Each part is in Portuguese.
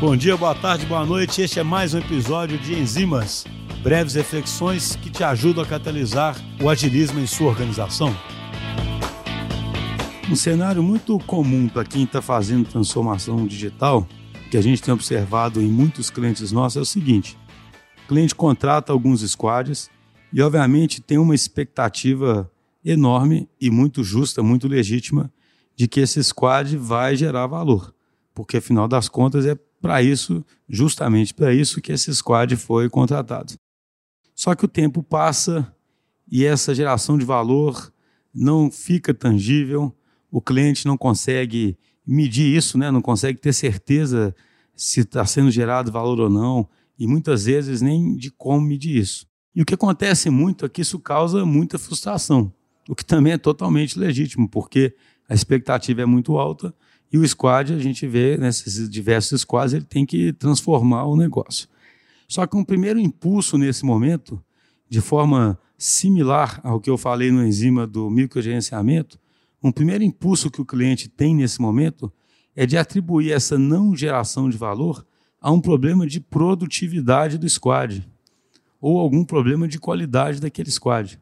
Bom dia, boa tarde, boa noite. Este é mais um episódio de Enzimas, breves reflexões que te ajudam a catalisar o agilismo em sua organização. Um cenário muito comum para quem está fazendo transformação digital, que a gente tem observado em muitos clientes nossos, é o seguinte: o cliente contrata alguns squads e, obviamente, tem uma expectativa enorme e muito justa, muito legítima, de que esse squad vai gerar valor, porque afinal das contas é para isso, justamente para isso que esse squad foi contratado. Só que o tempo passa e essa geração de valor não fica tangível, o cliente não consegue medir isso, né? não consegue ter certeza se está sendo gerado valor ou não, e muitas vezes nem de como medir isso. E o que acontece muito é que isso causa muita frustração, o que também é totalmente legítimo, porque a expectativa é muito alta e o squad, a gente vê nesses diversos squads, ele tem que transformar o negócio. Só que um primeiro impulso nesse momento, de forma similar ao que eu falei no enzima do microgerenciamento, um primeiro impulso que o cliente tem nesse momento é de atribuir essa não geração de valor a um problema de produtividade do squad ou algum problema de qualidade daquele squad.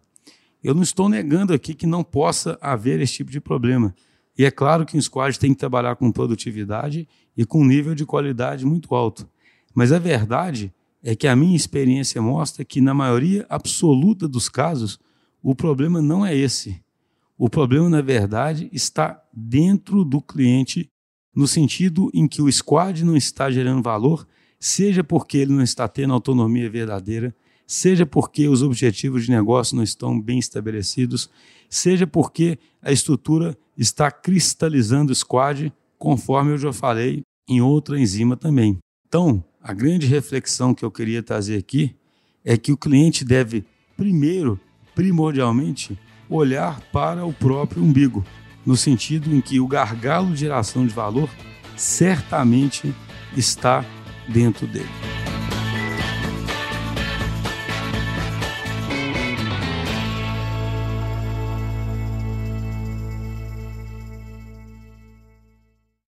Eu não estou negando aqui que não possa haver esse tipo de problema. E é claro que um squad tem que trabalhar com produtividade e com um nível de qualidade muito alto. Mas a verdade é que a minha experiência mostra que, na maioria absoluta dos casos, o problema não é esse. O problema, na verdade, está dentro do cliente, no sentido em que o squad não está gerando valor, seja porque ele não está tendo autonomia verdadeira, seja porque os objetivos de negócio não estão bem estabelecidos, seja porque a estrutura está cristalizando o squad, conforme eu já falei em outra enzima também. Então, a grande reflexão que eu queria trazer aqui é que o cliente deve, primeiro, primordialmente, olhar para o próprio umbigo, no sentido em que o gargalo de geração de valor certamente está dentro dele.